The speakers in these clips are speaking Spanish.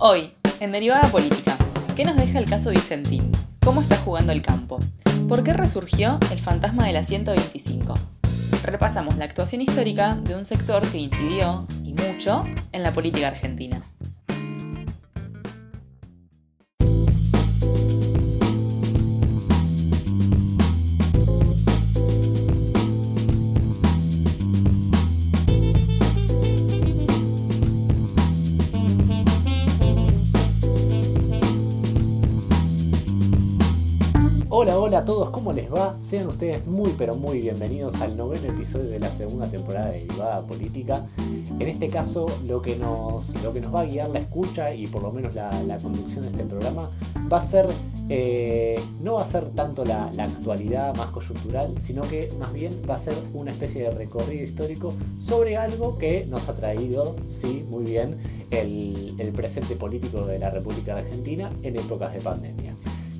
Hoy, en Derivada Política, ¿qué nos deja el caso Vicentín? ¿Cómo está jugando el campo? ¿Por qué resurgió el fantasma de la 125? Repasamos la actuación histórica de un sector que incidió, y mucho, en la política argentina. Todos, ¿cómo les va? Sean ustedes muy pero muy bienvenidos al noveno episodio de la segunda temporada de Derivada Política. En este caso, lo que nos, lo que nos va a guiar la escucha y por lo menos la, conducción de este programa va a ser, eh, no va a ser tanto la, actualidad más coyuntural, sino que más bien va a ser una especie de recorrido histórico sobre algo que nos ha traído, sí, muy bien, el, el presente político de la República Argentina en épocas de pandemia.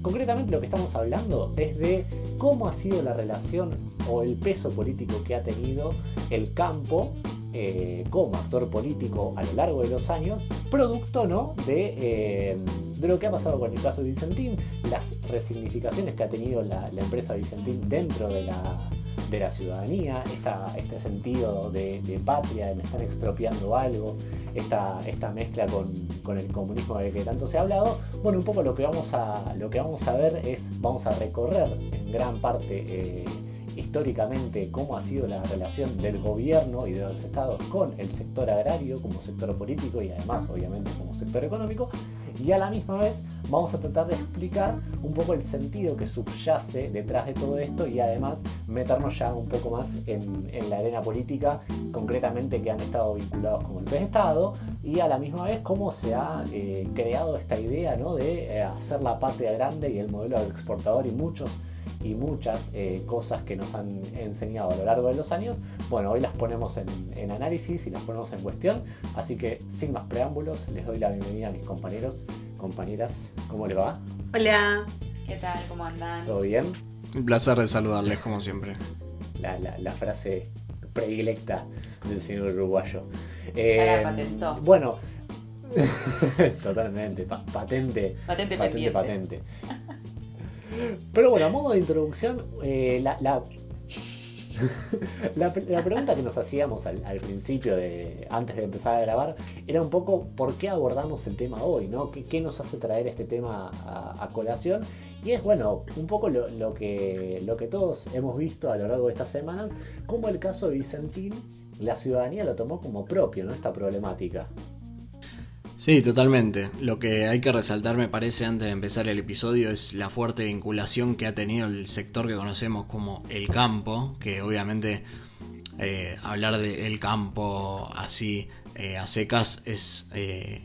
Concretamente lo que estamos hablando es de cómo ha sido la relación o el peso político que ha tenido el campo eh, como actor político a lo largo de los años, producto ¿no? de, eh, de, lo que ha pasado con el caso de Vicentín, las resignificaciones que ha tenido la, empresa Vicentín dentro de la, de la ciudadanía, este sentido de, patria, de me están expropiando algo, esta, esta mezcla con, con, el comunismo de que tanto se ha hablado. Bueno, un poco lo que vamos a, lo que vamos a ver es, vamos a recorrer en gran parte eh, históricamente cómo ha sido la relación del gobierno y de los estados con el sector agrario como sector político y además obviamente como sector económico y a la misma vez vamos a tratar de explicar un poco el sentido que subyace detrás de todo esto y además meternos ya un poco más en, la arena política, concretamente que han estado vinculados con el de Estado y a la misma vez cómo se ha eh, creado esta idea ¿no? de eh, hacer la patria grande y el modelo exportador y muchos y muchas eh, cosas que nos han enseñado a lo largo de los años, bueno, hoy las ponemos en, análisis y las ponemos en cuestión, así que sin más preámbulos, les doy la bienvenida a mis compañeros, compañeras, ¿cómo les va? Hola, ¿qué tal? ¿Cómo andan? ¿Todo bien? Un placer de saludarles, como siempre. La, frase predilecta del señor uruguayo. Eh, patentó. Bueno, totalmente, patente. Patente, patente. patente. Pero bueno, a modo de introducción, eh, la, la, pregunta que nos hacíamos al, principio, de, antes de empezar a grabar, era un poco por qué abordamos el tema hoy, ¿no? ¿Qué, nos hace traer este tema a, colación? Y es, bueno, un poco lo, que, lo que todos hemos visto a lo largo de estas semanas, como el caso de Vicentín, la ciudadanía lo tomó como propio, ¿no? Esta problemática. Sí, totalmente. Lo que hay que resaltar, me parece, antes de empezar el episodio, es la fuerte vinculación que ha tenido el sector que conocemos como el campo, que obviamente eh, hablar de el campo así eh, a secas es, eh,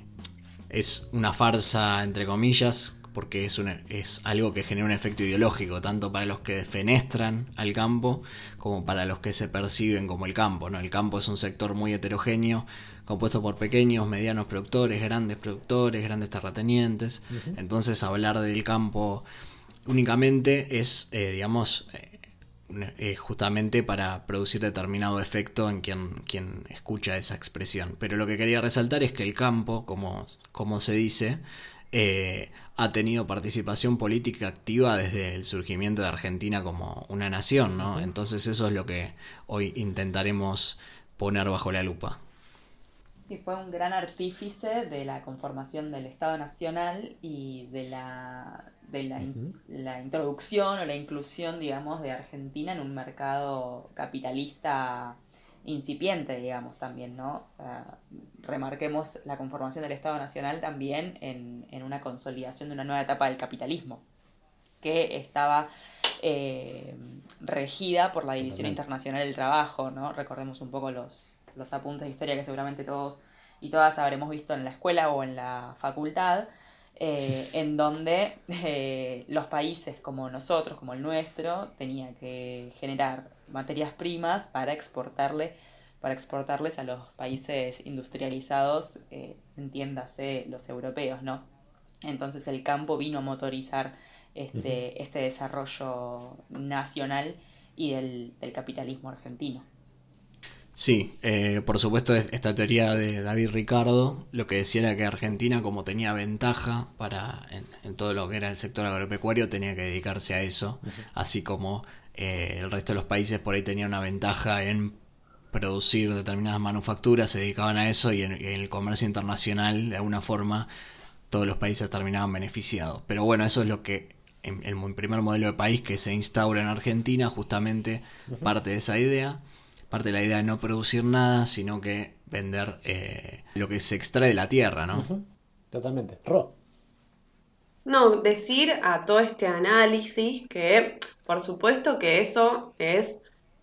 es una farsa, entre comillas, porque es, es algo que genera un efecto ideológico, tanto para los que defenestran al campo como para los que se perciben como el campo. ¿no? El campo es un sector muy heterogéneo, compuesto por pequeños, medianos productores, grandes productores, grandes terratenientes. Entonces hablar del campo únicamente es, eh, digamos, eh, eh, justamente para producir determinado efecto en quien, quien escucha esa expresión. Pero lo que quería resaltar es que el campo, como, como se dice, ha tenido participación política activa desde el surgimiento de Argentina como una nación, ¿no? Entonces eso es lo que hoy intentaremos poner bajo la lupa. Y fue un gran artífice de la conformación del Estado Nacional y de la, de la, la, introducción o la inclusión, digamos, de Argentina en un mercado capitalista incipiente, digamos, también, ¿no? O sea, remarquemos la conformación del Estado Nacional también en, en una consolidación de una nueva etapa del capitalismo, que estaba eh, regida por la División Internacional del Trabajo, ¿no? Recordemos un poco los, los apuntes de historia que seguramente todos y todas habremos visto en la escuela o en la facultad, eh, en donde eh, los países como nosotros, como el nuestro, tenían que generar materias primas para exportarle para exportarles a los países industrializados, eh, entiéndase los europeos, ¿no? Entonces el campo vino a motorizar este, este desarrollo nacional y del capitalismo argentino. Sí, eh, por supuesto esta teoría de David Ricardo lo que decía era que Argentina como tenía ventaja para en, todo lo que era el sector agropecuario tenía que dedicarse a eso, así como eh, el resto de los países por ahí tenían una ventaja en producir determinadas manufacturas, se dedicaban a eso y en, el comercio internacional de alguna forma todos los países terminaban beneficiados. Pero bueno, eso es lo que en el primer modelo de país que se instaura en Argentina, justamente parte de esa idea parte de la idea de no producir nada, sino que vender eh, lo que se extrae de la tierra, ¿no? Totalmente. Ro. No, decir a todo este análisis que, por supuesto que eso es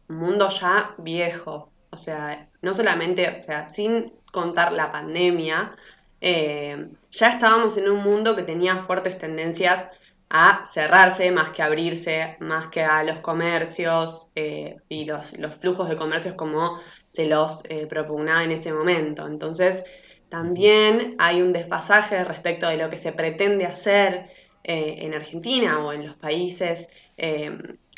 un mundo ya viejo. O sea, no solamente, o sea, sin contar la pandemia, eh, ya estábamos en un mundo que tenía fuertes tendencias a cerrarse más que abrirse, más que a los comercios eh, y los, flujos de comercios como se los eh, propugnaba en ese momento. Entonces, también hay un desfasaje respecto de lo que se pretende hacer eh, en Argentina o en los países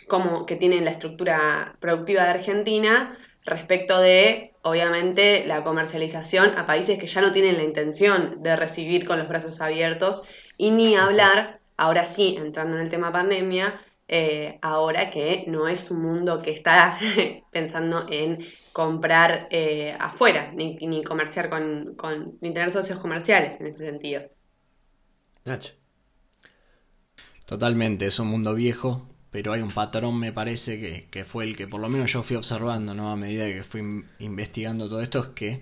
como que tienen la estructura productiva de Argentina respecto de, obviamente, la comercialización a países que ya no tienen la intención de recibir con los brazos abiertos y ni hablar ahora sí, entrando en el tema pandemia, eh, ahora que no es un mundo que está pensando en comprar eh, afuera, ni, ni comerciar con, ni tener socios comerciales en ese sentido. Nacho. Totalmente, es un mundo viejo, pero hay un patrón, me parece, que, fue el que por lo menos yo fui observando, ¿no? A medida que fui investigando todo esto, es que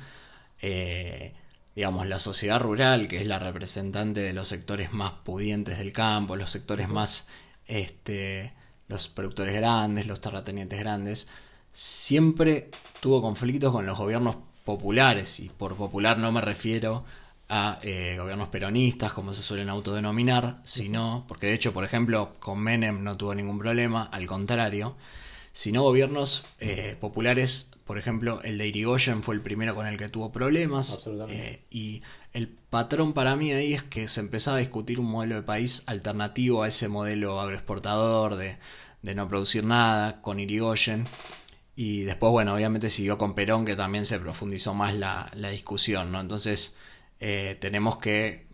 eh, digamos, la sociedad rural, que es la representante de los sectores más pudientes del campo, los sectores más, este, los productores grandes, los terratenientes grandes, siempre tuvo conflictos con los gobiernos populares, y por popular no me refiero a eh, gobiernos peronistas, como se suelen autodenominar, sino, porque de hecho, por ejemplo, con Menem no tuvo ningún problema, al contrario, sino gobiernos eh, populares, por ejemplo, el de Irigoyen fue el primero con el que tuvo problemas. Eh, y el patrón para mí ahí es que se empezaba a discutir un modelo de país alternativo a ese modelo agroexportador de, de no producir nada con Irigoyen. Y después, bueno, obviamente siguió con Perón, que también se profundizó más la, la discusión, ¿no? Entonces, eh, tenemos que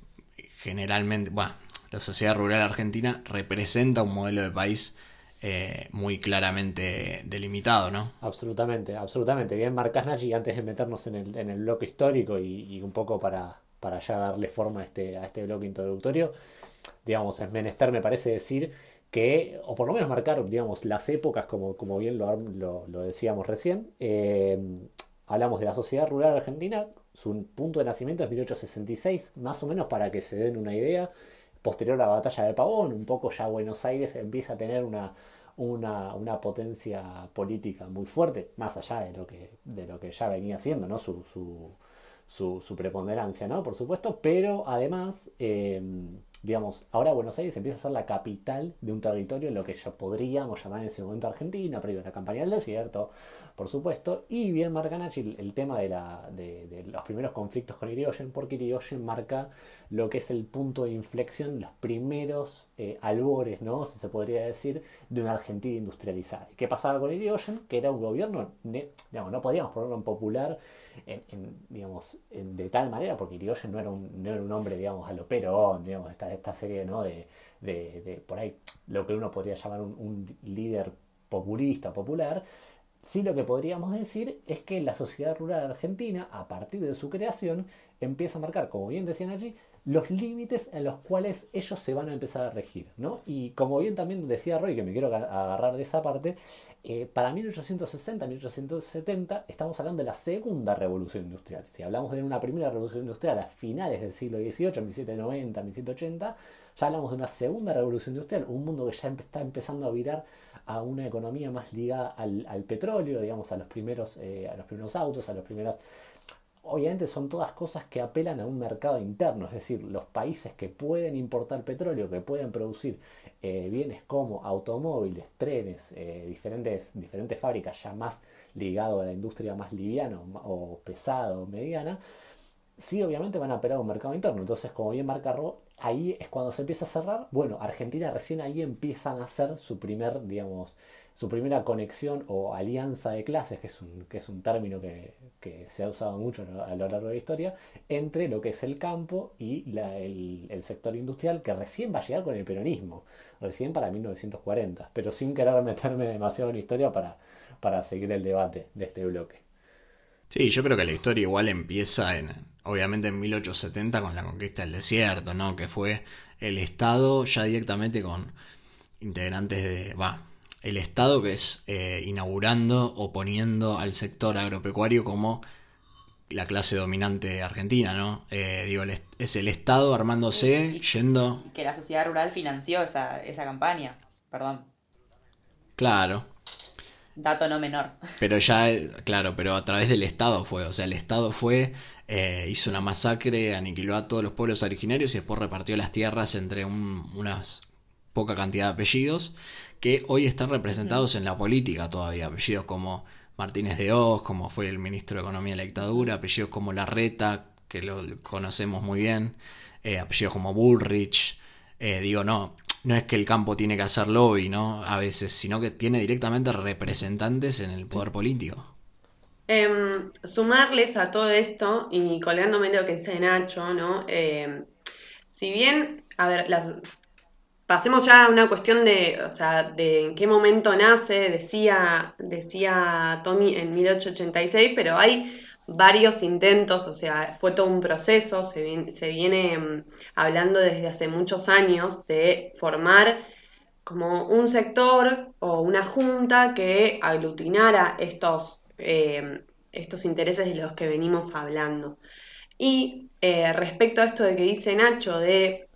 generalmente, bueno, la sociedad rural argentina representa un modelo de país eh, muy claramente delimitado, ¿no? Absolutamente, absolutamente. Bien marcas Nachi, antes de meternos en el, en el bloque histórico y, un poco para, para, ya darle forma a este, a este bloque introductorio, digamos, es menester, me parece decir que, o por lo menos marcar, digamos, las épocas, como, como bien lo, lo, decíamos recién. Eh, hablamos de la sociedad rural argentina, su punto de nacimiento es 1866, más o menos para que se den una idea posterior a la batalla de Pavón, un poco ya Buenos Aires empieza a tener una, una, potencia política muy fuerte, más allá de lo que, de lo que ya venía siendo, ¿no? Su, su, su, preponderancia, ¿no? Por supuesto, pero además, eh, digamos, ahora Buenos Aires empieza a ser la capital de un territorio en lo que ya podríamos llamar en ese momento Argentina, previo a la campaña del desierto, por supuesto, y bien marca Nachi el, tema de, la, de, los primeros conflictos con Irigoyen, porque Irigoyen marca lo que es el punto de inflexión, los primeros eh, albores, ¿no? Si se podría decir, de una Argentina industrializada. ¿Qué pasaba con Irigoyen? Que era un gobierno, digamos, no podíamos ponerlo en popular, en, digamos, de tal manera, porque Irigoyen no era un, no era un hombre, digamos, a lo digamos, esta, esta serie, ¿no? De, de, por ahí, lo que uno podría llamar un líder populista, popular, Sí lo que podríamos decir es que la sociedad rural argentina, a partir de su creación, empieza a marcar, como bien decían allí, los límites en los cuales ellos se van a empezar a regir. ¿no? Y como bien también decía Roy, que me quiero agarrar de esa parte, eh, para 1860-1870 estamos hablando de la segunda revolución industrial. Si hablamos de una primera revolución industrial a finales del siglo XVIII, 1790, 1780, ya hablamos de una segunda revolución industrial, un mundo que ya está empezando a virar a una economía más ligada al, petróleo, digamos, a los, primeros, eh, a los primeros autos, a los primeros... Obviamente son todas cosas que apelan a un mercado interno, es decir, los países que pueden importar petróleo, que pueden producir eh, bienes como automóviles, trenes, eh, diferentes, diferentes fábricas ya más ligado a la industria más liviana o pesada o mediana, sí obviamente van a operar un mercado interno. Entonces, como bien marca Ro, ahí es cuando se empieza a cerrar. Bueno, Argentina recién ahí empiezan a hacer su primer, digamos, su primera conexión o alianza de clases, que es un, que es un término que, se ha usado mucho a lo largo de la historia, entre lo que es el campo y el, sector industrial, que recién va a llegar con el peronismo, recién para 1940, pero sin querer meterme demasiado en historia para, para seguir el debate de este bloque. Sí, yo creo que la historia igual empieza en, obviamente en 1870 con la conquista del desierto, ¿no? Que fue el Estado ya directamente con integrantes de, va, el Estado que es eh, inaugurando o poniendo al sector agropecuario como la clase dominante argentina, ¿no? Eh, digo, es el Estado armándose, yendo... Que la sociedad rural financió esa, esa campaña, perdón. Claro. Dato no menor. Pero ya, claro, pero a través del Estado fue, o sea, el Estado fue, eh, hizo una masacre, aniquiló a todos los pueblos originarios y después repartió las tierras entre un, unas poca cantidad de apellidos que hoy están representados en la política todavía, apellidos como Martínez de Oz, como fue el ministro de Economía de la dictadura, apellidos como Larreta, que lo conocemos muy bien, eh, apellidos como Bullrich, eh, digo, no, no es que el campo tiene que hacer lobby, ¿no? A veces, sino que tiene directamente representantes en el poder político. Em, sumarles a todo esto, y colgándome lo que dice Nacho, ¿no? Em, si bien, a ver, pasemos ya a una cuestión de, o sea, de en qué momento nace, decía, decía Tommy en 1886, pero hay varios intentos, o sea, fue todo un proceso, se viene, mm, hablando desde hace muchos años de formar como un sector o una junta que aglutinara estos, eh, estos intereses de los que venimos hablando. Y eh, respecto a esto de que dice Nacho de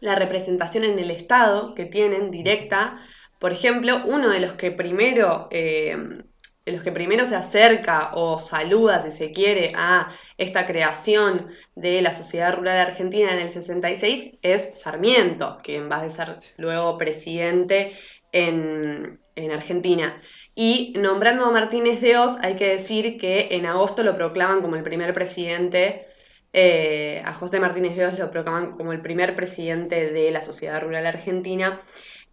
la representación en el Estado que tienen directa. Por ejemplo, uno de los que primero, eh, de los que primero se acerca o saluda, si se quiere, a esta creación de la sociedad rural argentina en el 66 es Sarmiento, quien va a ser luego presidente en, en Argentina. Y nombrando a Martínez de Oz, hay que decir que en agosto lo proclaman como el primer presidente eh, a José Martínez de Oz lo proclaman como el primer presidente de la Sociedad Rural Argentina.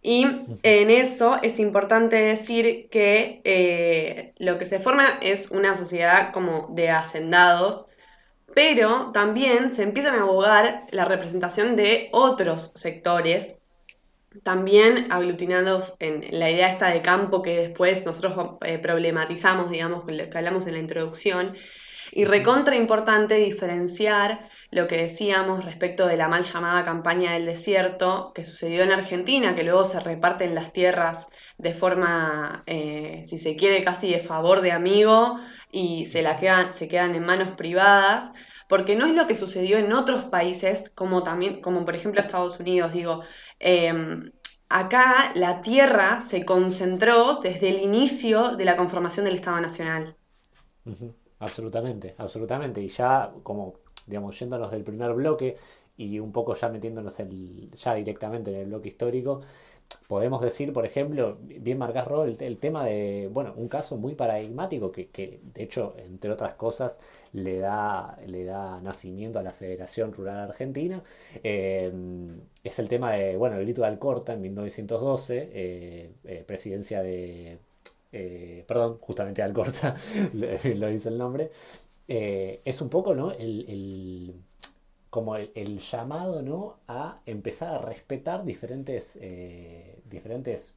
Y en eso es importante decir que eh, lo que se forma es una sociedad como de hacendados, pero también se empiezan a abogar la representación de otros sectores, también aglutinados en la idea esta de campo que después nosotros eh, problematizamos, digamos, que hablamos en la introducción, y recontra importante diferenciar lo que decíamos respecto de la mal llamada campaña del desierto que sucedió en Argentina, que luego se reparten las tierras de forma, eh, si se quiere, casi de favor de amigo y se, la quedan, se quedan en manos privadas, porque no es lo que sucedió en otros países, como también, como por ejemplo Estados Unidos, digo. Em, acá la tierra se concentró desde el inicio de la conformación del Estado Nacional. Absolutamente, absolutamente. Y ya como, digamos, yéndonos del primer bloque y un poco ya metiéndonos ya directamente en el bloque histórico, podemos decir, por ejemplo, bien marcás rol el, tema de, bueno, un caso muy paradigmático que, que, de hecho, entre otras cosas, le da, le da nacimiento a la Federación Rural Argentina, eh, es el tema de, bueno, el grito de Alcorta en 1912, eh, eh, presidencia de perdón, justamente Alcorta lo dice el nombre, es un poco ¿no? el, como el, llamado ¿no? a empezar a respetar diferentes, eh, diferentes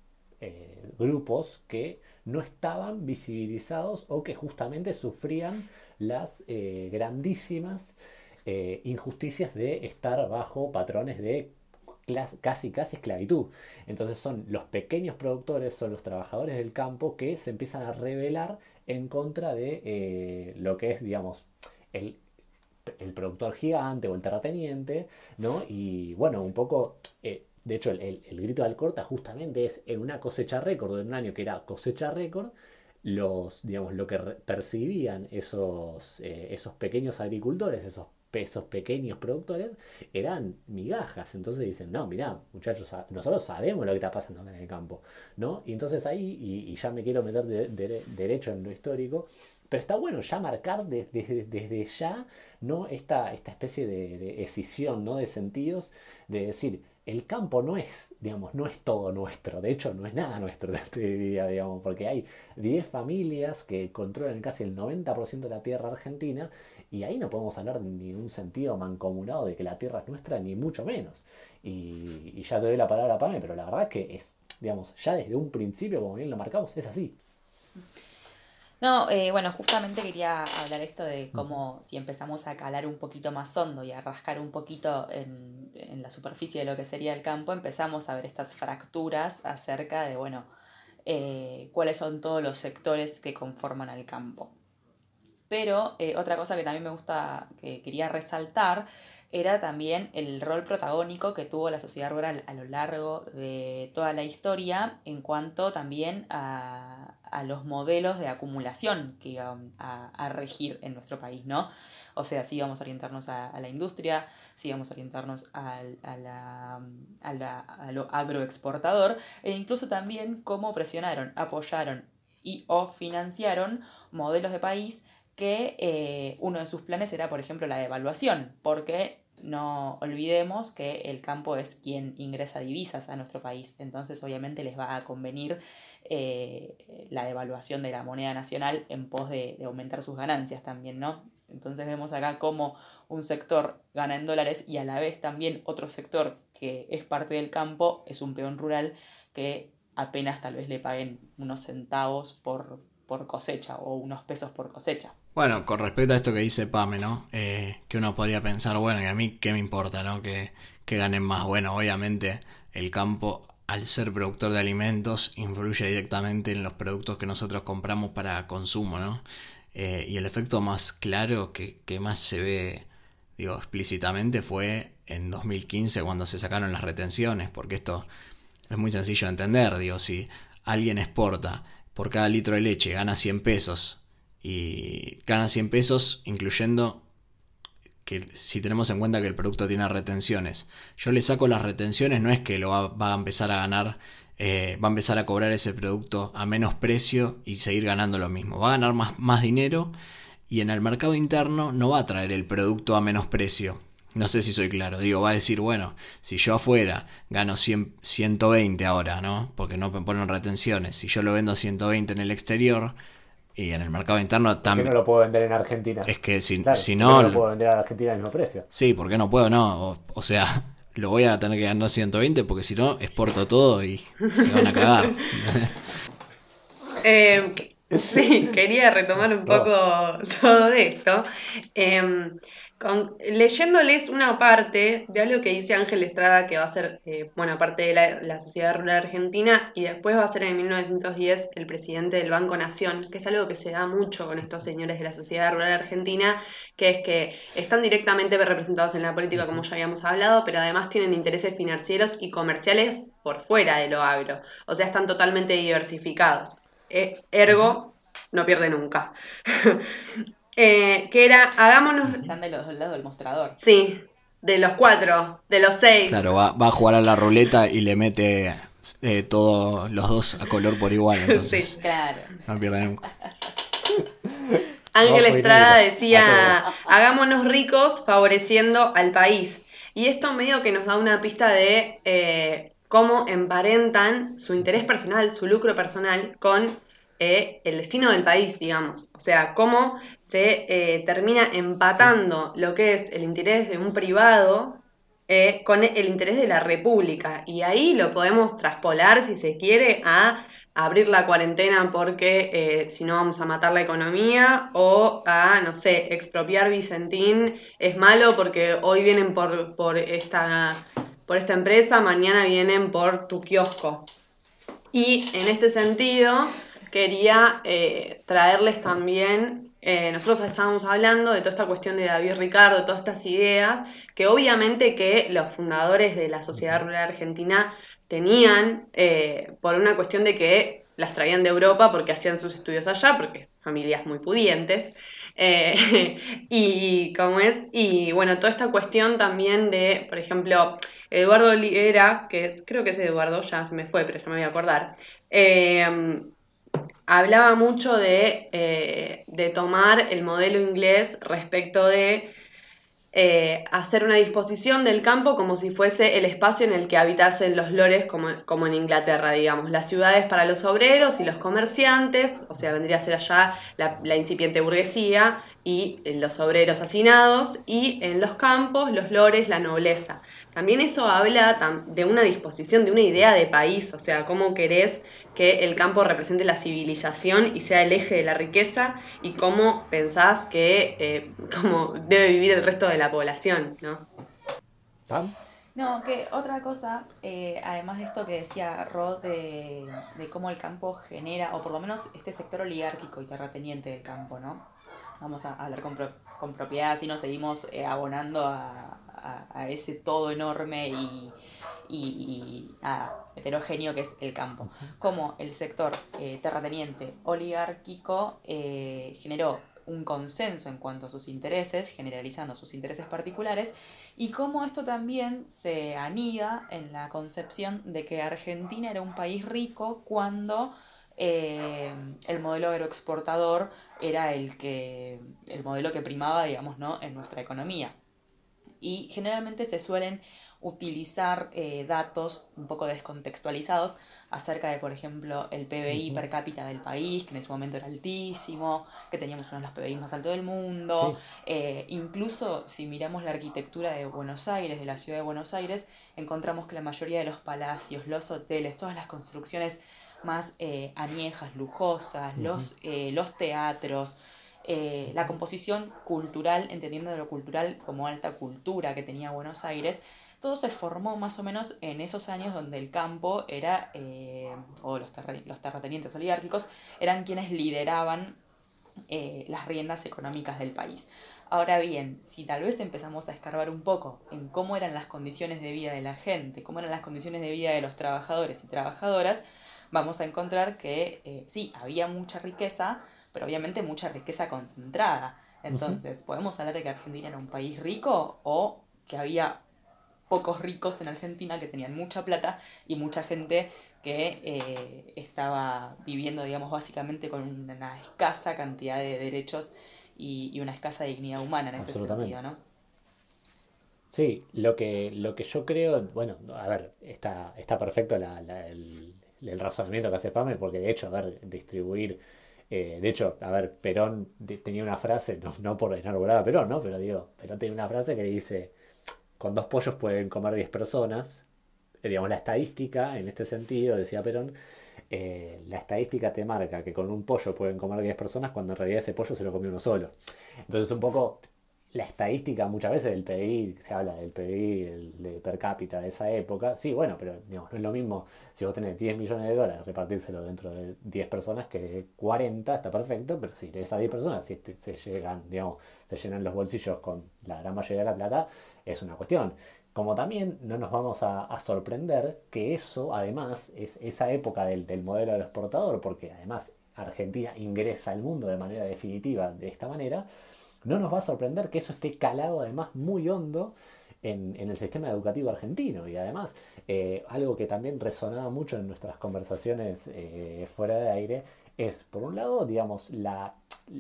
grupos que no estaban visibilizados o que justamente sufrían las grandísimas injusticias de estar bajo patrones de casi casi esclavitud. Entonces son los pequeños productores, son los trabajadores del campo que se empiezan a rebelar en contra de eh, lo que es, digamos, el, el, productor gigante o el terrateniente, ¿no? Y bueno, un poco, eh, de hecho, el, grito de Alcorta justamente es en una cosecha récord, en un año que era cosecha récord, los, digamos, lo que percibían esos, eh, esos pequeños agricultores, esos esos pequeños productores eran migajas. Entonces dicen, no, mirá, muchachos, nosotros sabemos lo que está pasando en el campo. ¿no? Y entonces ahí, y, ya me quiero meter derecho en lo histórico, pero está bueno ya marcar desde, desde ya ¿no? esta, esta especie de, de escisión ¿no? de sentidos, de decir, el campo no es, digamos, no es todo nuestro, de hecho no es nada nuestro este día, digamos, porque hay 10 familias que controlan casi el 90% de la tierra argentina y ahí no podemos hablar ni de un sentido mancomunado de que la tierra es nuestra, ni mucho menos. Y, ya te doy la palabra a Pame, pero la verdad que es, digamos, ya desde un principio, como bien lo marcamos, es así. No, eh, bueno, justamente quería hablar esto de cómo si empezamos a calar un poquito más hondo y a rascar un poquito en, la superficie de lo que sería el campo, empezamos a ver estas fracturas acerca de, bueno, eh, cuáles son todos los sectores que conforman al campo. Pero eh, otra cosa que también me gusta, que quería resaltar, era también el rol protagónico que tuvo la sociedad rural a lo largo de toda la historia en cuanto también a, a los modelos de acumulación que iban a, regir en nuestro país, ¿no? O sea, si vamos a orientarnos a, la industria, si vamos a orientarnos a, la, a, lo agroexportador, e incluso también cómo presionaron, apoyaron y o financiaron modelos de país que eh, uno de sus planes era, por ejemplo, la devaluación, porque no olvidemos que el campo es quien ingresa divisas a nuestro país, entonces obviamente les va a convenir eh, la devaluación de la moneda nacional en pos de, aumentar sus ganancias también, ¿no? Entonces vemos acá como un sector gana en dólares y a la vez también otro sector que es parte del campo es un peón rural que apenas tal vez le paguen unos centavos por, por cosecha o unos pesos por cosecha. Bueno, con respecto a esto que dice Pame, ¿no? Eh, que uno podría pensar, bueno, y a mí qué me importa, ¿no? Que, que ganen más. Bueno, obviamente el campo, al ser productor de alimentos, influye directamente en los productos que nosotros compramos para consumo, ¿no? Eh, y el efecto más claro que, que más se ve, digo, explícitamente fue en 2015 cuando se sacaron las retenciones, porque esto es muy sencillo de entender, digo, si alguien exporta por cada litro de leche gana 100 pesos y gana 100 pesos, incluyendo que si tenemos en cuenta que el producto tiene retenciones. Yo le saco las retenciones, no es que lo va, a empezar a ganar, eh, va a empezar a cobrar ese producto a menos precio y seguir ganando lo mismo. Va a ganar más, más dinero y en el mercado interno no va a traer el producto a menos precio. No sé si soy claro. Digo, va a decir, bueno, si yo afuera gano 100, 120 ahora, ¿no? Porque no me ponen retenciones. Si yo lo vendo a 120 en el exterior, y en el mercado interno también. ¿Por qué no lo puedo vender en Argentina? Es que si, si no. no lo puedo vender en Argentina al mismo precio? Sí, ¿por qué no puedo? No. O, sea, lo voy a tener que ganar 120 porque si no, exporto todo y se van a cagar. eh, sí, quería retomar un poco todo esto. Eh, leyéndoles una parte de algo que dice Ángel Estrada, que va a ser, eh, parte de la, Sociedad Rural Argentina, y después va a ser en 1910 el presidente del Banco Nación, que es algo que se da mucho con estos señores de la Sociedad Rural Argentina, que es que están directamente representados en la política, como ya habíamos hablado, pero además tienen intereses financieros y comerciales por fuera de lo agro, o sea, están totalmente diversificados. Eh, ergo, no pierde nunca. Eh, que era, hagámonos... Están de los dos lados del mostrador. Sí, de los cuatro, de los seis. Claro, va, a jugar a la ruleta y le mete eh, todos los dos a color por igual. Entonces, sí, claro. No pierde nunca. Ángel Estrada decía, hagámonos ricos favoreciendo al país. Y esto medio que nos da una pista de eh, cómo emparentan su interés personal, su lucro personal, con eh, el destino del país, digamos. O sea, cómo se eh, termina empatando lo que es el interés de un privado eh, con el interés de la República. Y ahí lo podemos traspolar, si se quiere, a abrir la cuarentena porque si no vamos a matar la economía o a, no sé, expropiar Vicentín es malo porque hoy vienen por, por, esta, por esta empresa, mañana vienen por tu kiosco. Y en este sentido, quería eh, traerles también, eh, nosotros estábamos hablando de toda esta cuestión de David Ricardo, de todas estas ideas, que obviamente que los fundadores de la Sociedad Rural Argentina tenían, eh, por una cuestión de que las traían de Europa porque hacían sus estudios allá, porque familias muy pudientes. Eh, y como es, y bueno, toda esta cuestión también de, por ejemplo, Eduardo Olivera, que es, creo que es Eduardo, ya se me fue, pero ya me voy a acordar, hablaba mucho de, eh, de tomar el modelo inglés respecto de eh, hacer una disposición del campo como si fuese el espacio en el que habitasen los lores, como, como, en Inglaterra, digamos. Las ciudades para los obreros y los comerciantes, o sea, vendría a ser allá la, la incipiente burguesía y los obreros hacinados, y en los campos los lores, la nobleza. También eso habla de una disposición, de una idea de país, o sea, cómo querés que el campo represente la civilización y sea el eje de la riqueza y cómo pensás que eh, cómo debe vivir el resto de la población, ¿no? No, que otra cosa, eh, además de esto que decía Rod de, cómo el campo genera, o por lo menos este sector oligárquico y terrateniente del campo, ¿no? Vamos a hablar con, con propiedad, si nos seguimos eh, abonando a, a, ese todo enorme y, y, heterogéneo que es el campo. Como el sector eh, terrateniente oligárquico eh, generó un consenso en cuanto a sus intereses, generalizando sus intereses particulares, y cómo esto también se anida en la concepción de que Argentina era un país rico cuando eh, el modelo agroexportador era el que el modelo que primaba, digamos, ¿no? en nuestra economía. Y generalmente se suelen utilizar eh, datos un poco descontextualizados acerca de, por ejemplo, el PBI per cápita del país, que en ese momento era altísimo, que teníamos uno de los PBI más altos del mundo. Eh, incluso si miramos la arquitectura de Buenos Aires, de la ciudad de Buenos Aires, encontramos que la mayoría de los palacios, los hoteles, todas las construcciones más eh, añejas, lujosas, los, los teatros, la composición cultural, entendiendo de lo cultural como alta cultura que tenía Buenos Aires, todo se formó más o menos en esos años donde el campo era, eh, o los, los, terratenientes oligárquicos, eran quienes lideraban eh, las riendas económicas del país. Ahora bien, si tal vez empezamos a escarbar un poco en cómo eran las condiciones de vida de la gente, cómo eran las condiciones de vida de los trabajadores y trabajadoras, vamos a encontrar que eh, sí, había mucha riqueza, pero obviamente mucha riqueza concentrada. Entonces, ¿podemos hablar de que Argentina era un país rico o que había pocos ricos en Argentina que tenían mucha plata y mucha gente que eh, estaba viviendo, digamos, básicamente con una escasa cantidad de derechos y, una escasa dignidad humana en este sentido, ¿no? Sí, lo que, lo que yo creo, bueno, a ver, está, está perfecto el, razonamiento que hace Pame, porque de hecho, a ver, distribuir, eh, de hecho, a ver, Perón tenía una frase, no, por inaugurar a Perón, ¿no? Pero digo, Perón tenía una frase que dice, con dos pollos pueden comer 10 personas. Eh, digamos, la estadística, en este sentido, decía Perón, eh, la estadística te marca que con un pollo pueden comer 10 personas cuando en realidad ese pollo se lo comió uno solo. Entonces, un poco la estadística, muchas veces del PBI, se habla del PBI de per cápita de esa época. Sí, bueno, pero no es lo mismo si vos tenés 10 millones de dólares, repartírselo dentro de 10 personas que 40, está perfecto, pero si de esas 10 personas si se llegan, digamos, se llenan los bolsillos con la gran mayoría de la plata, es una cuestión. Como también no nos vamos a, sorprender que eso, además, es esa época del, modelo del exportador, porque además Argentina ingresa al mundo de manera definitiva de esta manera, no nos va a sorprender que eso esté calado además muy hondo en, el sistema educativo argentino. Y además, eh, algo que también resonaba mucho en nuestras conversaciones eh, fuera de aire es, por un lado, digamos, la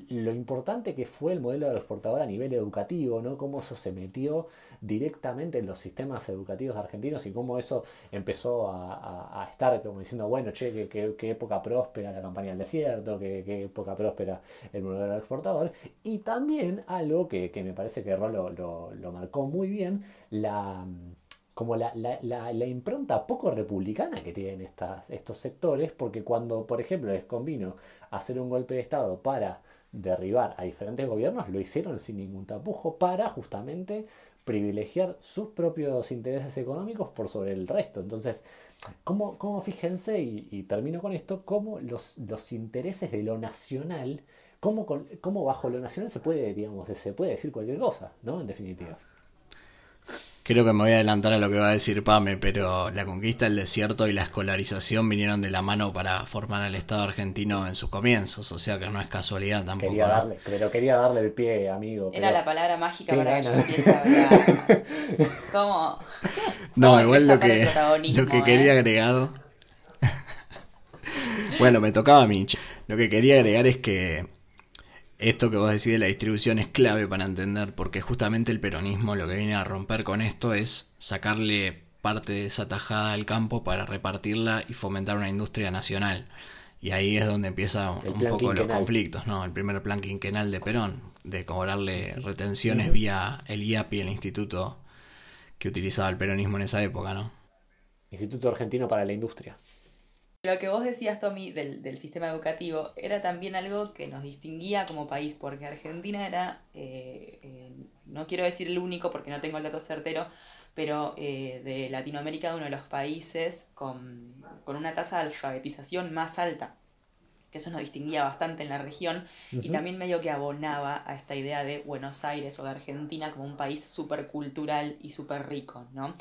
lo importante que fue el modelo de exportador a nivel educativo, ¿no? Cómo eso se metió directamente en los sistemas educativos argentinos y cómo eso empezó a, estar como diciendo, bueno, che, qué, época próspera la campaña del desierto, qué, época próspera el modelo del exportador. Y también algo que, me parece que Rolo lo, marcó muy bien, la como la, impronta poco republicana que tienen estos sectores, porque cuando, por ejemplo, les convino hacer un golpe de Estado para derribar a diferentes gobiernos, lo hicieron sin ningún tapujo para justamente privilegiar sus propios intereses económicos por sobre el resto. Entonces, ¿cómo, cómo fíjense, y, termino con esto, cómo los, los intereses de lo nacional, cómo, cómo bajo lo nacional se puede, digamos, se puede decir cualquier cosa, ¿no? En definitiva. Creo que me voy a adelantar a lo que va a decir Pame, pero la conquista del desierto y la escolarización vinieron de la mano para formar al Estado argentino en sus comienzos, o sea que no es casualidad tampoco. Quería darle, pero quería darle el pie, amigo. Era la palabra mágica para que yo empiece a hablar. ¿Cómo? No, igual lo que, lo que quería eh? agregar. bueno, me tocaba a mí. Lo que quería agregar es que esto que vos decís de la distribución es clave para entender, porque justamente el peronismo lo que viene a romper con esto es sacarle parte de esa tajada al campo para repartirla y fomentar una industria nacional. Y ahí es donde empieza un poco los conflictos, ¿no? El primer plan quinquenal de Perón, de cobrarle retenciones vía el IAPI, el instituto que utilizaba el peronismo en esa época, ¿no? Instituto Argentino para la Industria. Lo que vos decías, Tommy, del, del, sistema educativo, era también algo que nos distinguía como país, porque Argentina era, eh, eh, no quiero decir el único porque no tengo el dato certero, pero eh, de Latinoamérica uno de los países con, con, una tasa de alfabetización más alta, que eso nos distinguía bastante en la región, y también medio que abonaba a esta idea de Buenos Aires o de Argentina como un país súper cultural y súper rico, ¿no?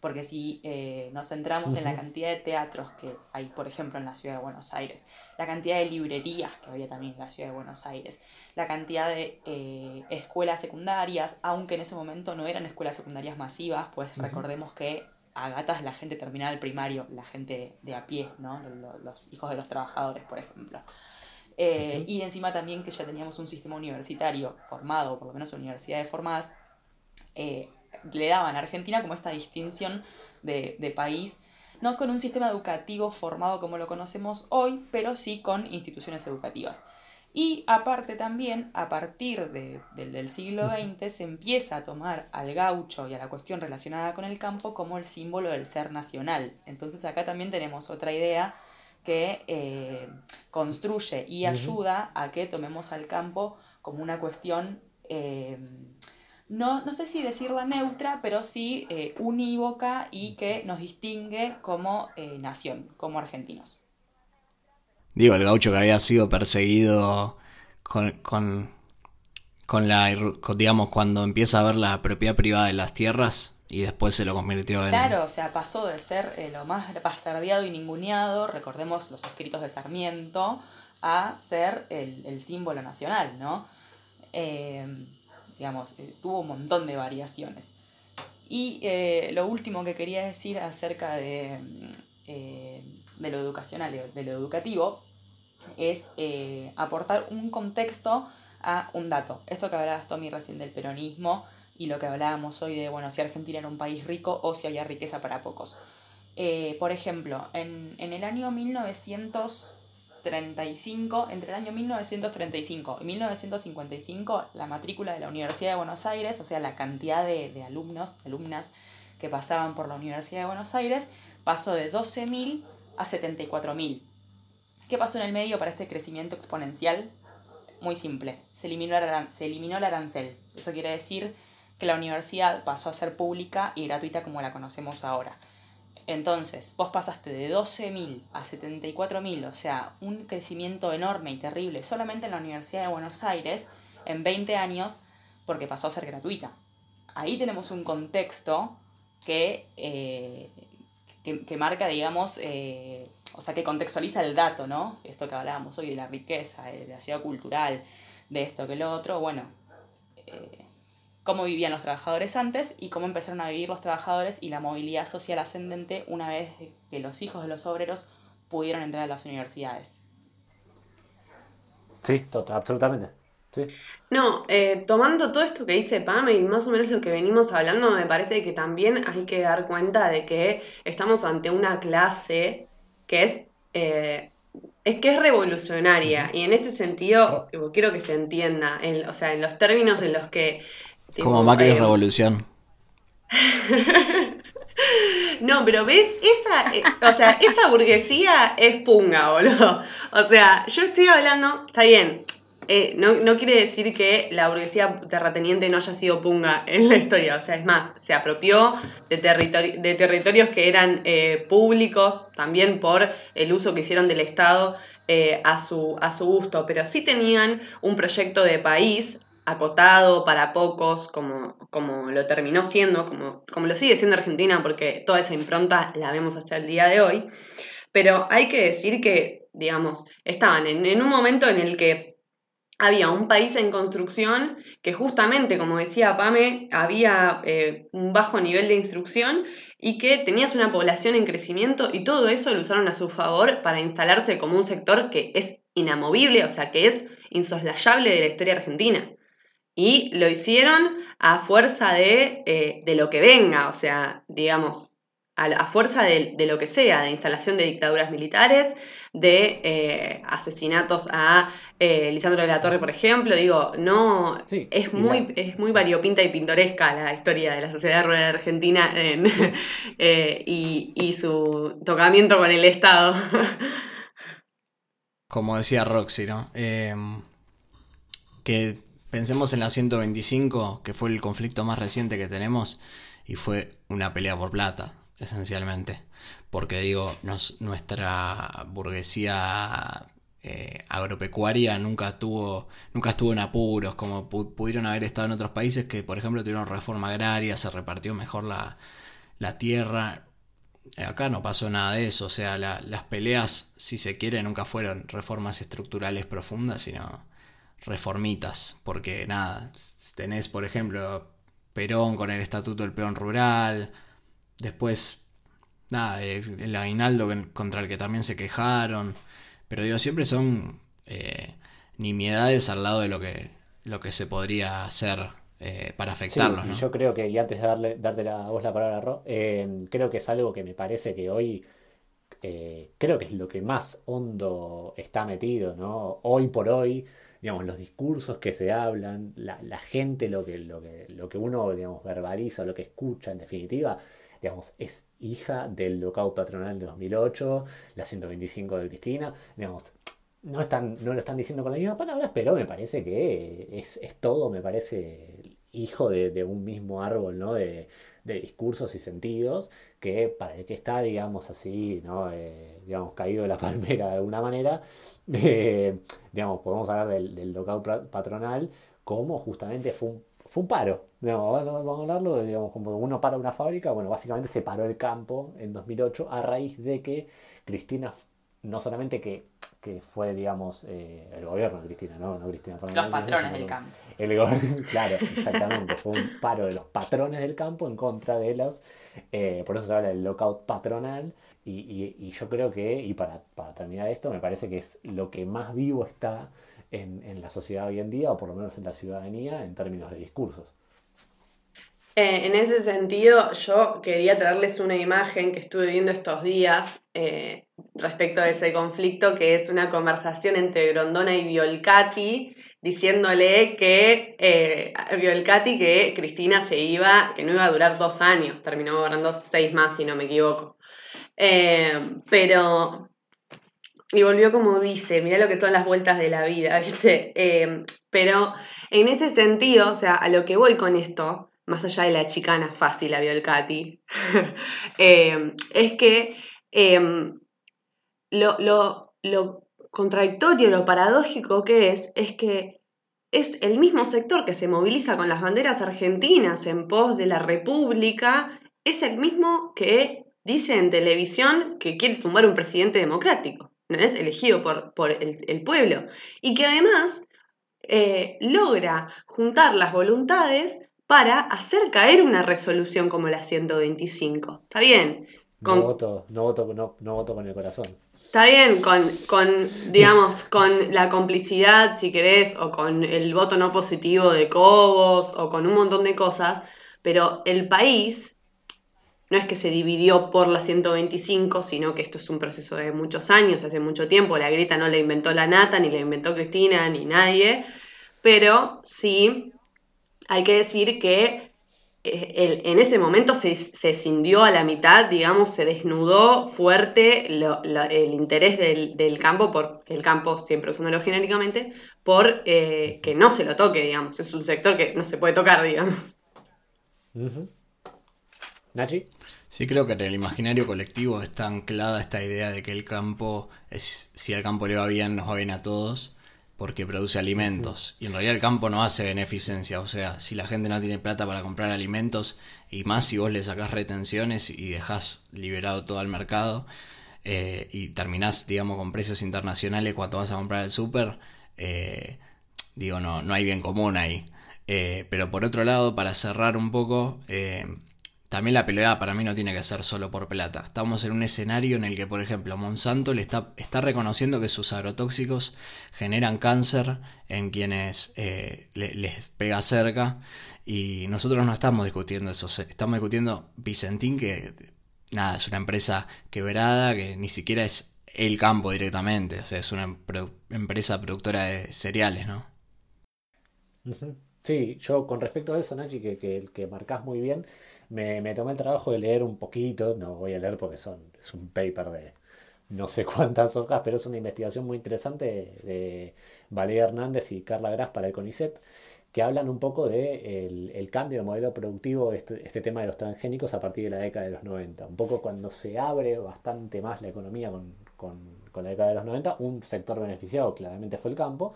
Porque si eh, nos centramos en la cantidad de teatros que hay, por ejemplo, en la ciudad de Buenos Aires, la cantidad de librerías que había también en la ciudad de Buenos Aires, la cantidad de eh, escuelas secundarias, aunque en ese momento no eran escuelas secundarias masivas, pues recordemos que a gatas la gente terminaba el primario, la gente de a pie, ¿no? los, hijos de los trabajadores, por ejemplo. Eh, y encima también que ya teníamos un sistema universitario formado, por lo menos universidades formadas, le daban a Argentina como esta distinción de, país, no con un sistema educativo formado como lo conocemos hoy, pero sí con instituciones educativas. Y aparte también, a partir del siglo XX, se empieza a tomar al gaucho y a la cuestión relacionada con el campo como el símbolo del ser nacional. Entonces acá también tenemos otra idea que eh, construye y ayuda a que tomemos al campo como una cuestión eh, no, no sé si decirla neutra, pero sí eh, unívoca y que nos distingue como eh, nación, como argentinos. Digo, el gaucho que había sido perseguido con, con, con la, digamos, cuando empieza a ver la propiedad privada de las tierras y después se lo convirtió en... Claro, o sea, pasó de ser eh, lo más bastardeado y ninguneado, recordemos los escritos de Sarmiento, a ser el, el símbolo nacional, ¿no? Digamos, eh, tuvo un montón de variaciones. Y eh, lo último que quería decir acerca de, eh, de lo educacional, de lo educativo, es aportar un contexto a un dato. Esto que hablabas, Tommy, recién del peronismo y lo que hablábamos hoy de, bueno, si Argentina era un país rico o si había riqueza para pocos. por ejemplo, en, en el año 1900 35, entre el año 1935 y 1955, la matrícula de la Universidad de Buenos Aires, o sea, la cantidad de, alumnos, alumnas que pasaban por la Universidad de Buenos Aires, pasó de 12.000 a 74.000. ¿Qué pasó en el medio para este crecimiento exponencial? Muy simple, se eliminó, se eliminó el arancel. Eso quiere decir que la universidad pasó a ser pública y gratuita como la conocemos ahora. Entonces, vos pasaste de 12.000 a 74.000, o sea, un crecimiento enorme y terrible solamente en la Universidad de Buenos Aires en 20 años porque pasó a ser gratuita. Ahí tenemos un contexto que, eh, que, marca, digamos, eh, o sea, que contextualiza el dato, ¿no? Esto que hablábamos hoy de la riqueza, de la ciudad cultural, de esto que lo otro, bueno. Eh, cómo vivían los trabajadores antes y cómo empezaron a vivir los trabajadores y la movilidad social ascendente una vez que los hijos de los obreros pudieron entrar a las universidades. Sí, total, absolutamente. Sí. No, eh, tomando todo esto que dice Pame y más o menos lo que venimos hablando, me parece que también hay que dar cuenta de que estamos ante una clase que es, eh, es que es revolucionaria y en este sentido quiero que se entienda, en, o sea, en los términos en los que como Macri Revolución. no, pero ves, esa, eh, o sea, esa burguesía es punga, boludo. O sea, yo estoy hablando, está bien, eh, no, quiere decir que la burguesía terrateniente no haya sido punga en la historia. O sea, es más, se apropió de, de territorios que eran eh, públicos, también por el uso que hicieron del Estado a, su, a su gusto, pero sí tenían un proyecto de país acotado para pocos, como, como lo terminó siendo, como, como lo sigue siendo Argentina, porque toda esa impronta la vemos hasta el día de hoy. Pero hay que decir que, digamos, estaban en, en un momento en el que había un país en construcción que justamente, como decía Pame, había eh, un bajo nivel de instrucción y que tenías una población en crecimiento y todo eso lo usaron a su favor para instalarse como un sector que es inamovible, o sea, que es insoslayable de la historia argentina. Y lo hicieron a fuerza de, eh, de lo que venga, o sea, digamos, a, fuerza de, lo que sea, de instalación de dictaduras militares, de eh, asesinatos a eh, Lisandro de la Torre, por ejemplo. Digo, no, es, muy, es muy variopinta y pintoresca la historia de la sociedad rural argentina eh, y, su tocamiento con el Estado. Como decía Roxy, ¿no? Em, que pensemos en la 125, que fue el conflicto más reciente que tenemos, y fue una pelea por plata esencialmente. Porque digo, nuestra burguesía eh, agropecuaria nunca tuvo, nunca estuvo en apuros, como pudieron haber estado en otros países que, por ejemplo, tuvieron reforma agraria, se repartió mejor la, la tierra. Eh, acá no pasó nada de eso, o sea, las peleas, si se quiere, nunca fueron reformas estructurales profundas, sino reformitas, porque nada, tenés, por ejemplo, Perón con el Estatuto del Peón Rural, Después, nada, el aguinaldo contra el que también se quejaron. Pero digo, siempre son eh, nimiedades al lado de lo que, lo que se podría hacer eh, para afectarlos. Yo creo que, y antes de darle, darte la, a vos la palabra, Ro, eh, creo que es algo que me parece que hoy, creo que es lo que más hondo está metido, ¿no? Hoy por hoy, digamos, los discursos que se hablan, la, gente, lo que, lo, que, lo que uno, digamos, verbaliza, lo que escucha, en definitiva, digamos, es hija del lockout patronal de 2008, la 125 de Cristina, digamos, no, están, no lo están diciendo con las mismas palabras, pero me parece que es, todo, me parece hijo de, un mismo árbol, ¿no? De, discursos y sentidos, que para el que está, digamos así, ¿no? Eh, digamos, caído de la palmera de alguna manera, eh, digamos, podemos hablar del, del patronal como justamente fue un fue un paro. vamos a hablarlo, digamos, como uno para una fábrica, bueno, básicamente se paró el campo en 2008 a raíz de que Cristina, no solamente que, que fue, digamos, eh, el gobierno de Cristina, ¿no? no Cristina Los patrones del campo. claro, exactamente, fue un paro de los patrones del campo en contra de los, eh, por eso se habla del lockout patronal, y, y, yo creo que, y para, para terminar esto, me parece que es lo que más vivo está en, la sociedad hoy en día, o por lo menos en la ciudadanía, en términos de discursos. Eh, en ese sentido, yo quería traerles una imagen que estuve viendo estos días eh, respecto a ese conflicto, que es una conversación entre Grondona y Violcati, diciéndole que eh, Violcati que Cristina se iba, que no iba a durar dos años, terminó gobernando seis más, si no me equivoco. pero, y volvió como dice, mira lo que son las vueltas de la vida, ¿viste? Eh, pero en ese sentido, o sea, a lo que voy con esto, más allá de la chicana fácil, la vio eh, es que em, lo, lo, lo contradictorio, lo paradójico que es, es que es el mismo sector que se moviliza con las banderas argentinas en pos de la República, es el mismo que dice en televisión que quiere tumbar un presidente democrático es elegido por, por el, pueblo, y que además eh, logra juntar las voluntades para hacer caer una resolución como la 125. ¿Está bien? No, voto, no, voto, no, no voto con el corazón. Está bien, con, con, digamos, con la complicidad, si querés, o con el voto no positivo de Cobos, o con un montón de cosas, pero el país no es que se dividió por la 125, sino que esto es un proceso de muchos años, hace mucho tiempo. La grita no la inventó la nata, ni la inventó Cristina, ni nadie. Pero sí hay que decir que eh, en ese momento se, se, cindió a la mitad, digamos, se desnudó fuerte el interés del, campo, por el campo, siempre usándolo genéricamente, por eh, que no se lo toque, digamos. Es un sector que no se puede tocar, digamos. Nachi. Sí, creo que en el imaginario colectivo está anclada esta idea de que el campo, es, si al campo le va bien, nos va bien a todos. Porque produce alimentos. Y en realidad el campo no hace beneficencia. O sea, si la gente no tiene plata para comprar alimentos, y más si vos le sacás retenciones y dejás liberado todo el mercado, eh, y terminás, digamos, con precios internacionales cuando vas a comprar el súper, eh, digo, no, no hay bien común ahí. Eh, pero por otro lado, para cerrar un poco, también la pelea para mí no tiene que ser solo por plata. Estamos en un escenario en el que, por ejemplo, Monsanto le está, está reconociendo que sus agrotóxicos generan cáncer en quienes les pega cerca. Y nosotros no estamos discutiendo eso. Estamos discutiendo Vicentín, que nada, es una empresa quebrada que ni siquiera es el campo directamente, o sea, es una empresa productora de cereales, ¿no? Sí, yo con respecto a eso, Nachi, que, que, que marcás muy bien, me, me, tomé el trabajo de leer un poquito, no voy a leer porque son, es un paper de no sé cuántas hojas, pero es una investigación muy interesante de Valeria Hernández y Carla Gras para el CONICET que hablan un poco de el, cambio de modelo productivo, este, este, tema de los transgénicos a partir de la década de los 90. Un poco cuando se abre bastante más la economía con, con, la década de los 90, un sector beneficiado claramente fue el campo,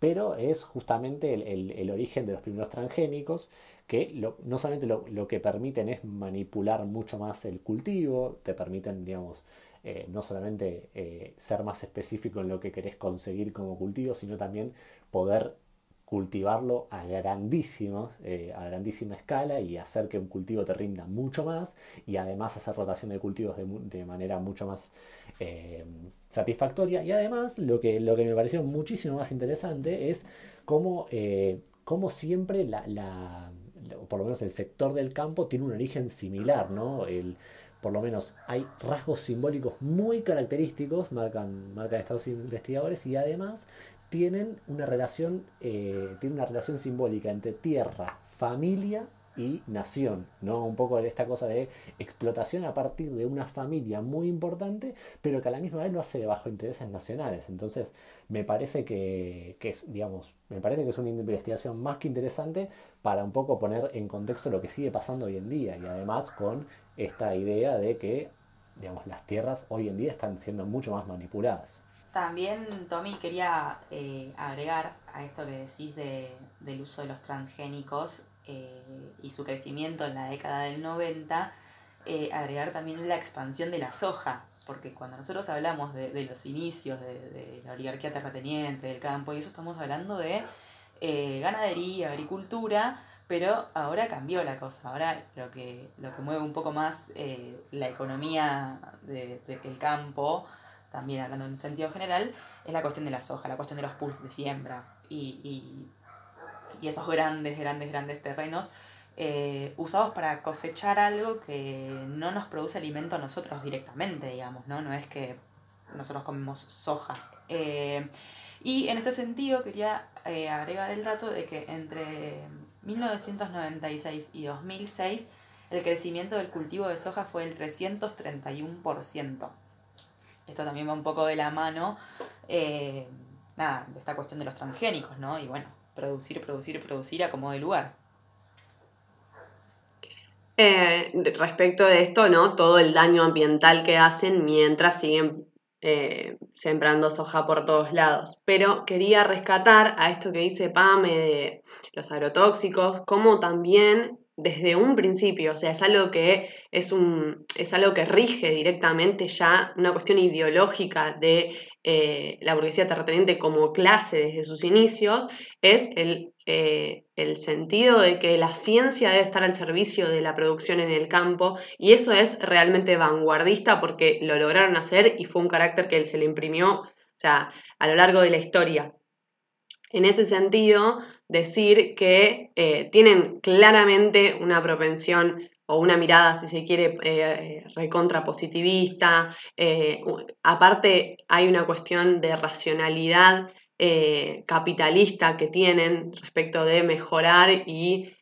pero es justamente el, el, origen de los primeros transgénicos que no solamente lo, que permiten es manipular mucho más el cultivo, te permiten, digamos, eh, no solamente eh, ser más específico en lo que querés conseguir como cultivo, sino también poder cultivarlo a grandísimos, eh, a grandísima escala y hacer que un cultivo te rinda mucho más y además hacer rotación de cultivos de, manera mucho más satisfactoria. Y además lo que, lo que me pareció muchísimo más interesante es cómo, eh, siempre la, por lo menos el sector del campo tiene un origen similar, ¿no? El, por lo menos hay rasgos simbólicos muy característicos, marcan, marcan estos investigadores, y además tienen una relación, eh, una relación simbólica entre tierra, familia y nación, ¿no? Un poco de esta cosa de explotación a partir de una familia muy importante, pero que a la misma vez lo hace bajo intereses nacionales. Entonces, me parece que, que, es, digamos, me parece que es una investigación más que interesante para un poco poner en contexto lo que sigue pasando hoy en día y además con esta idea de que, digamos, las tierras hoy en día están siendo mucho más manipuladas. También, Tommy, quería eh, agregar a esto que decís de, del uso de los transgénicos eh, y su crecimiento en la década del 90, eh, agregar también la expansión de la soja, porque cuando nosotros hablamos de, los inicios de, la oligarquía terrateniente, del campo, y eso estamos hablando de ganadería, agricultura, pero ahora cambió la cosa, ahora lo que, lo que mueve un poco más la economía del campo, también hablando en un sentido general, es la cuestión de la soja, la cuestión de los pools de siembra y, y esos grandes, grandes, grandes terrenos eh, usados para cosechar algo que no nos produce alimento a nosotros directamente, digamos, ¿no? No es que nosotros comemos soja. Eh, y en este sentido quería eh, agregar el dato de que entre 1996 y 2006 el crecimiento del cultivo de soja fue del 331%. Esto también va un poco de la mano, nada, de esta cuestión de los transgénicos, ¿no? Y bueno, producir, producir, producir a como de lugar. Eh, respecto de esto, ¿no? Todo el daño ambiental que hacen mientras siguen eh, sembrando soja por todos lados. Pero quería rescatar a esto que dice Pame de los agrotóxicos, como también desde un principio, o sea, es algo que es, un, es algo que rige directamente ya una cuestión ideológica de eh, la burguesía terrateniente como clase desde sus inicios, es el, eh, el sentido de que la ciencia debe estar al servicio de la producción en el campo y eso es realmente vanguardista porque lo lograron hacer y fue un carácter que se le imprimió o sea, a lo largo de la historia. En ese sentido, decir que eh, tienen claramente una propensión o una mirada, si se quiere, eh, recontra positivista. Eh, aparte, hay una cuestión de racionalidad capitalista que tienen respecto de mejorar y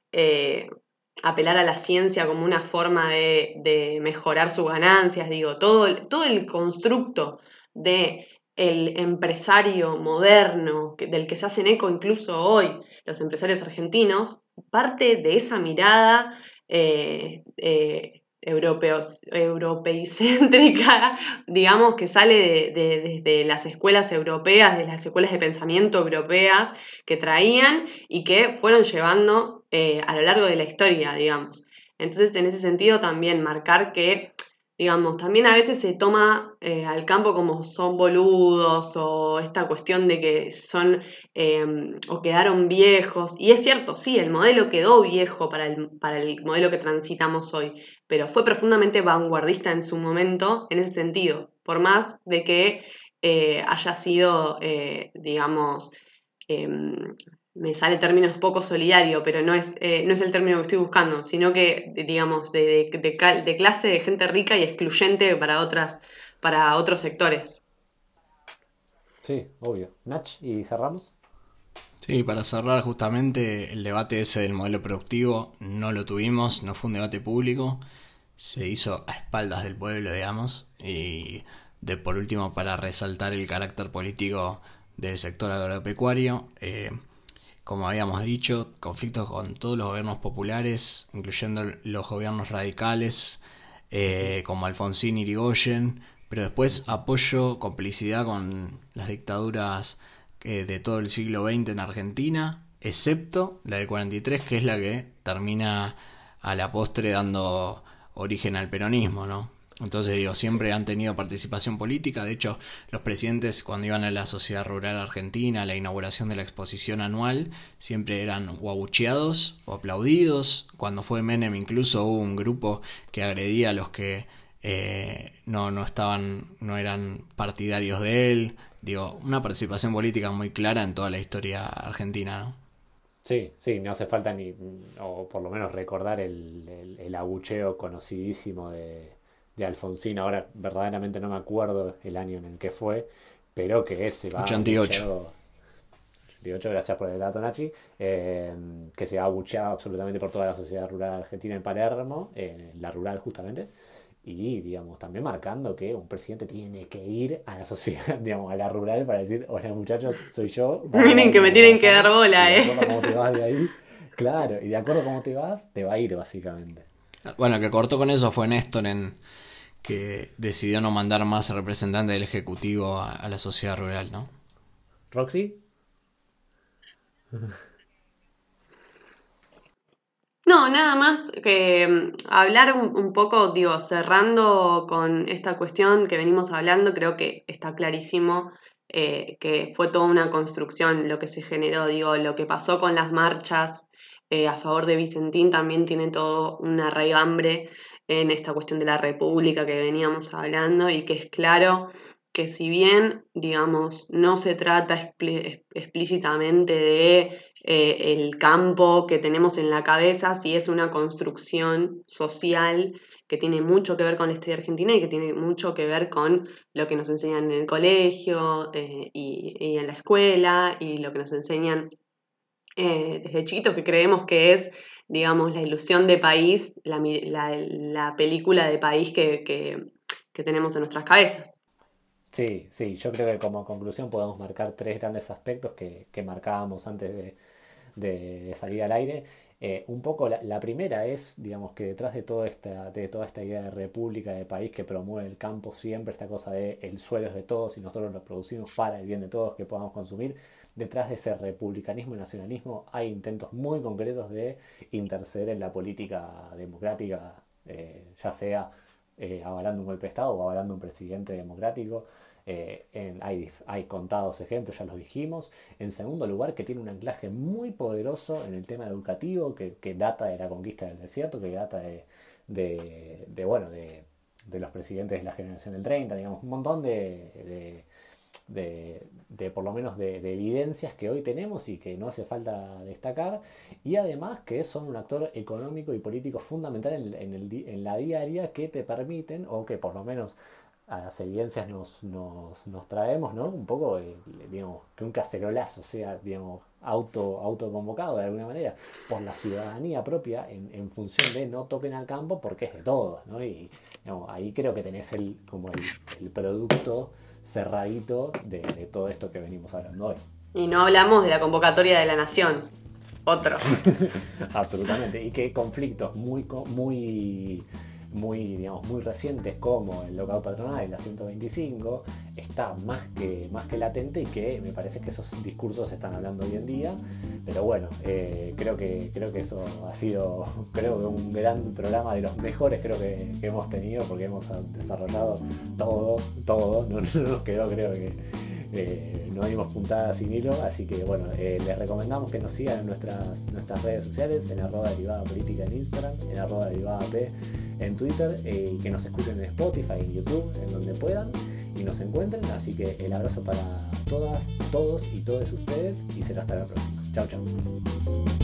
apelar a la ciencia como una forma de, de mejorar sus ganancias. Digo, todo, todo el constructo de empresario moderno, del que se hacen eco incluso hoy los empresarios argentinos, parte de esa mirada eh, eh, europeos, europeicéntrica, digamos, que sale de, las escuelas europeas, de las escuelas de pensamiento europeas que traían y que fueron llevando eh, a lo largo de la historia, digamos. Entonces, en ese sentido, también marcar que digamos, también a veces se toma eh, al campo como son boludos o esta cuestión de que son em, o quedaron viejos. Y es cierto, sí, el modelo quedó viejo para el, para el modelo que transitamos hoy, pero fue profundamente vanguardista en su momento en ese sentido, por más de que eh, haya sido, eh, digamos, em, me sale términos poco solidario, pero no es, eh, no es el término que estoy buscando, sino que, digamos, de, de, clase de gente rica y excluyente para, otras, para otros sectores. Sí, obvio. Nach, ¿y cerramos? Sí, para cerrar justamente el debate ese del modelo productivo no lo tuvimos, no fue un debate público, se hizo a espaldas del pueblo, digamos, y de por último para resaltar el carácter político del sector agropecuario. Eh, como habíamos dicho, conflictos con todos los gobiernos populares, incluyendo los gobiernos radicales, eh, como Alfonsín y Irigoyen, pero después apoyo, complicidad con las dictaduras eh, de todo el siglo XX en Argentina, excepto la del 43, que es la que termina a la postre dando origen al peronismo, ¿no? Entonces digo, siempre han tenido participación política. De hecho, los presidentes cuando iban a la Sociedad Rural Argentina, a la inauguración de la exposición anual, siempre eran guabucheados o aplaudidos. Cuando fue Menem incluso hubo un grupo que agredía a los que eh, no, no estaban, no eran partidarios de él. Digo, una participación política muy clara en toda la historia argentina, ¿no? Sí, sí, no hace falta ni, o por lo menos recordar el, el abucheo conocidísimo de, de Alfonsín, ahora verdaderamente no me acuerdo el año en el que fue, pero que ese va 88. 88, gracias por el dato Nachi, eh, que se ha abucheado absolutamente por toda la sociedad rural argentina en Palermo, en la rural justamente, y digamos, también marcando que un presidente tiene que ir a la sociedad, digamos, a la rural para decir, hola muchachos, soy yo. Miren que me tienen que dar bola, eh. cómo te vas de ahí, claro, y de acuerdo a cómo te vas, te va a ir básicamente. Bueno, el que cortó con eso fue Néstor en, que decidió no mandar más representante del Ejecutivo a, la sociedad rural, ¿no? Roxy. No, nada más que mm, hablar un, poco, digo, cerrando con esta cuestión que venimos hablando, creo que está clarísimo eh, que fue toda una construcción lo que se generó, digo, lo que pasó con las marchas eh, a favor de Vicentín también tiene todo una raigambre en esta cuestión de la república que veníamos hablando y que es claro que si bien, digamos, no se trata explícitamente de eh, el campo que tenemos en la cabeza, sí es una construcción social que tiene mucho que ver con la historia argentina y que tiene mucho que ver con lo que nos enseñan en el colegio eh, y, en la escuela y lo que nos enseñan eh, desde chiquitos, que creemos que es digamos, la ilusión de país, la, película de país que, tenemos en nuestras cabezas. Sí, sí, yo creo que como conclusión podemos marcar tres grandes aspectos que, marcábamos antes de, salir al aire. Eh, un poco la, primera es, digamos, que detrás de, toda esta, de toda esta idea de república, de país que promueve el campo, siempre esta cosa de el suelo es de todos y nosotros lo producimos para el bien de todos que podamos consumir, detrás de ese republicanismo y nacionalismo hay intentos muy concretos de interceder en la política democrática, eh, ya sea eh, avalando un golpe de Estado o avalando un presidente democrático. Eh, hay, contados ejemplos, ya los dijimos. En segundo lugar, que tiene un anclaje muy poderoso en el tema educativo, que, data de la conquista del desierto, que data de, bueno, de, los presidentes de la generación del 30, digamos, un montón de de, por lo menos de, evidencias que hoy tenemos y que no hace falta destacar, y además que son un actor económico y político fundamental en, el, en la diaria que te permiten, o que por lo menos a las evidencias nos, nos, traemos, ¿no? Un poco, digamos, que un cacerolazo sea, digamos, auto, autoconvocado de alguna manera por la ciudadanía propia en, función de no toquen al campo porque es de todos, ¿no? Y ahí creo que tenés el, como el producto cerradito de, todo esto que venimos hablando hoy. Y no hablamos de la convocatoria de la nación, otro. Absolutamente, y que conflictos muy, muy muy, digamos, muy recientes como el lockout patronal y la 125 está más que, más que latente y que me parece que esos discursos se están hablando hoy en día. Pero bueno, eh, creo, que, creo que eso ha sido creo que un gran programa de los mejores creo que, hemos tenido porque hemos desarrollado todo, todo, no, nos quedó creo que eh, no dimos puntada sin hilo, así que bueno, eh, les recomendamos que nos sigan en nuestras, nuestras redes sociales, en arroba derivada política en Instagram, en arroba derivada P en Twitter, eh, y que nos escuchen en Spotify, en YouTube, en donde puedan y nos encuentren. Así que el abrazo para todas, todos y todos ustedes y será hasta la próxima. Chao, chao.